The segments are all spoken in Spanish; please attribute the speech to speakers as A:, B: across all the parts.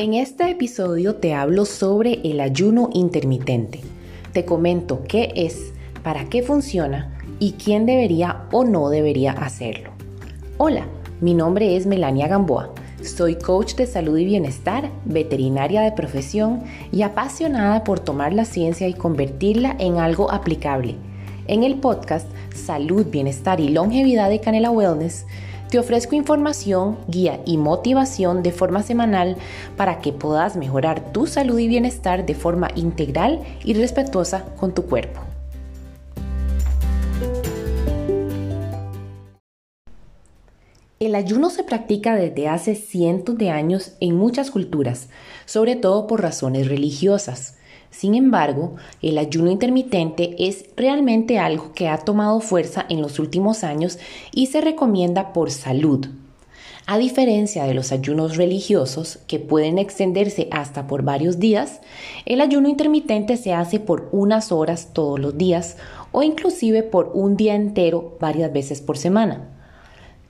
A: En este episodio te hablo sobre el ayuno intermitente. Te comento qué es, para qué funciona y quién debería o no debería hacerlo. Hola, mi nombre es Melania Gamboa. Soy coach de salud y bienestar, veterinaria de profesión y apasionada por tomar la ciencia y convertirla en algo aplicable. En el podcast Salud, Bienestar y Longevidad de Canela Wellness, te ofrezco información, guía y motivación de forma semanal para que puedas mejorar tu salud y bienestar de forma integral y respetuosa con tu cuerpo. El ayuno se practica desde hace cientos de años en muchas culturas, sobre todo por razones religiosas. Sin embargo, el ayuno intermitente es realmente algo que ha tomado fuerza en los últimos años y se recomienda por salud. A diferencia de los ayunos religiosos, que pueden extenderse hasta por varios días, el ayuno intermitente se hace por unas horas todos los días o inclusive por un día entero varias veces por semana.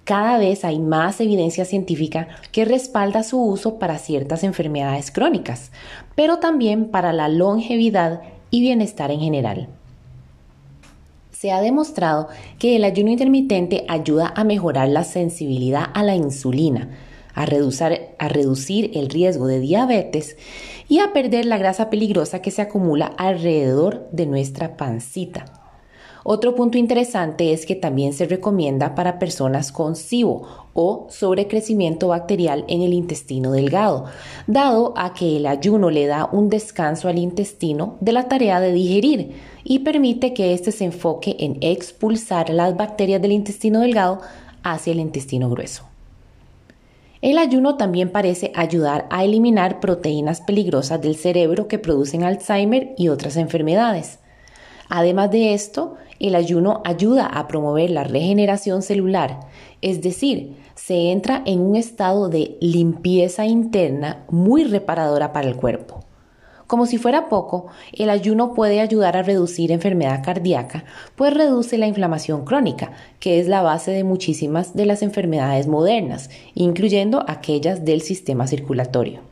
A: Cada vez hay más evidencia científica que respalda su uso para ciertas enfermedades crónicas, pero también para la longevidad y bienestar en general. Se ha demostrado que el ayuno intermitente ayuda a mejorar la sensibilidad a la insulina, a reducir, el riesgo de diabetes y a perder la grasa peligrosa que se acumula alrededor de nuestra pancita. Otro punto interesante es que también se recomienda para personas con SIBO o sobrecrecimiento bacterial en el intestino delgado, dado a que el ayuno le da un descanso al intestino de la tarea de digerir y permite que éste se enfoque en expulsar las bacterias del intestino delgado hacia el intestino grueso. El ayuno también parece ayudar a eliminar proteínas peligrosas del cerebro que producen Alzheimer y otras enfermedades. Además de esto, el ayuno ayuda a promover la regeneración celular, es decir, se entra en un estado de limpieza interna muy reparadora para el cuerpo. Como si fuera poco, el ayuno puede ayudar a reducir enfermedad cardíaca, pues reduce la inflamación crónica, que es la base de muchísimas de las enfermedades modernas, incluyendo aquellas del sistema circulatorio.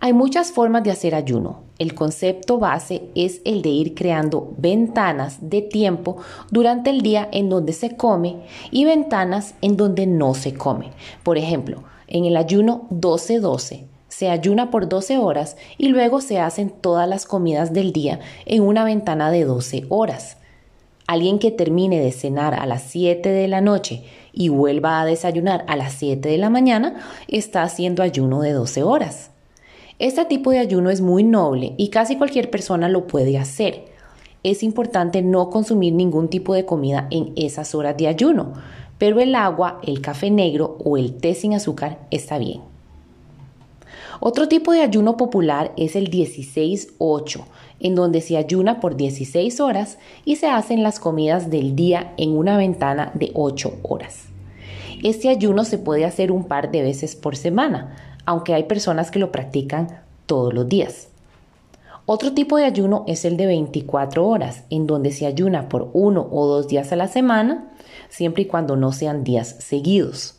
A: Hay muchas formas de hacer ayuno. El concepto base es el de ir creando ventanas de tiempo durante el día en donde se come y ventanas en donde no se come. Por ejemplo, en el ayuno 12-12 se ayuna por 12 horas y luego se hacen todas las comidas del día en una ventana de 12 horas. Alguien que termine de cenar a las 7 de la noche y vuelva a desayunar a las 7 de la mañana está haciendo ayuno de 12 horas. Este tipo de ayuno es muy noble y casi cualquier persona lo puede hacer. Es importante no consumir ningún tipo de comida en esas horas de ayuno, pero el agua, el café negro o el té sin azúcar está bien. Otro tipo de ayuno popular es el 16-8, en donde se ayuna por 16 horas y se hacen las comidas del día en una ventana de 8 horas. Este ayuno se puede hacer un par de veces por semana, aunque hay personas que lo practican todos los días. Otro tipo de ayuno es el de 24 horas, en donde se ayuna por uno o dos días a la semana, siempre y cuando no sean días seguidos.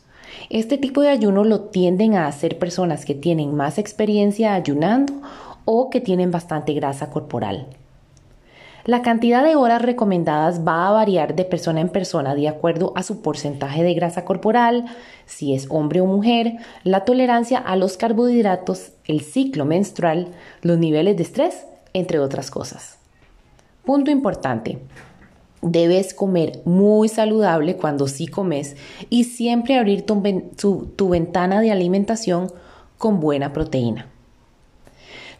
A: Este tipo de ayuno lo tienden a hacer personas que tienen más experiencia ayunando o que tienen bastante grasa corporal. La cantidad de horas recomendadas va a variar de persona en persona de acuerdo a su porcentaje de grasa corporal, si es hombre o mujer, la tolerancia a los carbohidratos, el ciclo menstrual, los niveles de estrés, entre otras cosas. Punto importante. Debes comer muy saludable cuando sí comes y siempre abrir tu, ventana de alimentación con buena proteína.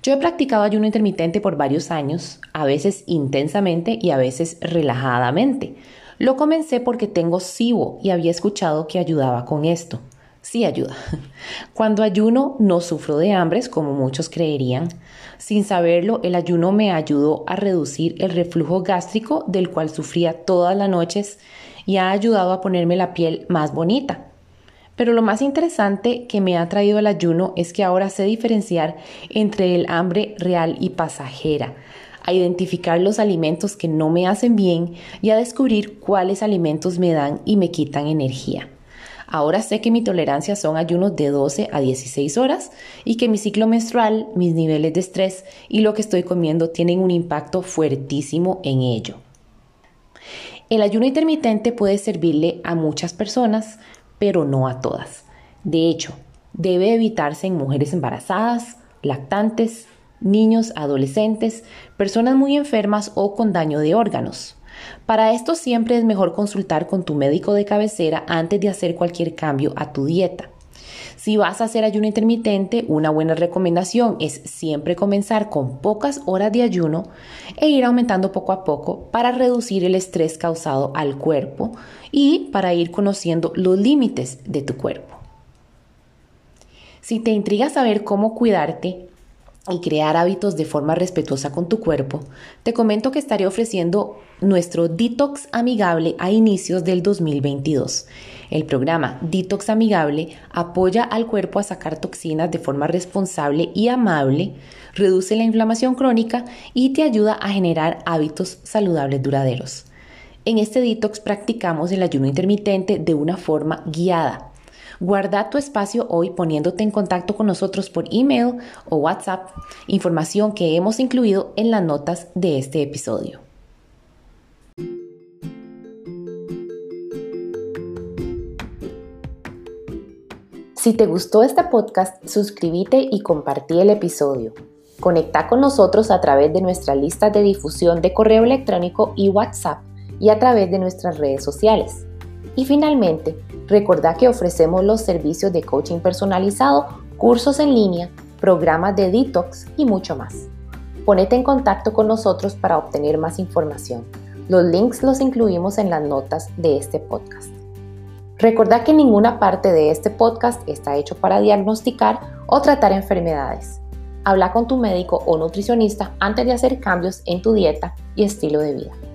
A: Yo he practicado ayuno intermitente por varios años, a veces intensamente y a veces relajadamente. Lo comencé porque tengo SIBO y había escuchado que ayudaba con esto. Sí ayuda. Cuando ayuno no sufro de hambres como muchos creerían. Sin saberlo, el ayuno me ayudó a reducir el reflujo gástrico del cual sufría todas las noches y ha ayudado a ponerme la piel más bonita. Pero lo más interesante que me ha traído el ayuno es que ahora sé diferenciar entre el hambre real y pasajera, a identificar los alimentos que no me hacen bien y a descubrir cuáles alimentos me dan y me quitan energía. Ahora sé que mi tolerancia son ayunos de 12 a 16 horas y que mi ciclo menstrual, mis niveles de estrés y lo que estoy comiendo tienen un impacto fuertísimo en ello. El ayuno intermitente puede servirle a muchas personas, pero no a todas. De hecho, debe evitarse en mujeres embarazadas, lactantes, niños, adolescentes, personas muy enfermas o con daño de órganos. Para esto siempre es mejor consultar con tu médico de cabecera antes de hacer cualquier cambio a tu dieta. Si vas a hacer ayuno intermitente, una buena recomendación es siempre comenzar con pocas horas de ayuno e ir aumentando poco a poco para reducir el estrés causado al cuerpo y para ir conociendo los límites de tu cuerpo. Si te intriga saber cómo cuidarte, y crear hábitos de forma respetuosa con tu cuerpo, te comento que estaré ofreciendo nuestro Detox Amigable a inicios del 2022. El programa Detox Amigable apoya al cuerpo a sacar toxinas de forma responsable y amable, reduce la inflamación crónica y te ayuda a generar hábitos saludables duraderos. En este detox practicamos el ayuno intermitente de una forma guiada Guarda tu espacio hoy poniéndote en contacto con nosotros por email o WhatsApp, información que hemos incluido en las notas de este episodio. Si te gustó este podcast, suscríbete y compartí el episodio. Conecta con nosotros a través de nuestra lista de difusión de correo electrónico y WhatsApp y a través de nuestras redes sociales. Y finalmente, recordá que ofrecemos los servicios de coaching personalizado, cursos en línea, programas de detox y mucho más. Ponete en contacto con nosotros para obtener más información. Los links los incluimos en las notas de este podcast. Recordá que ninguna parte de este podcast está hecho para diagnosticar o tratar enfermedades. Habla con tu médico o nutricionista antes de hacer cambios en tu dieta y estilo de vida.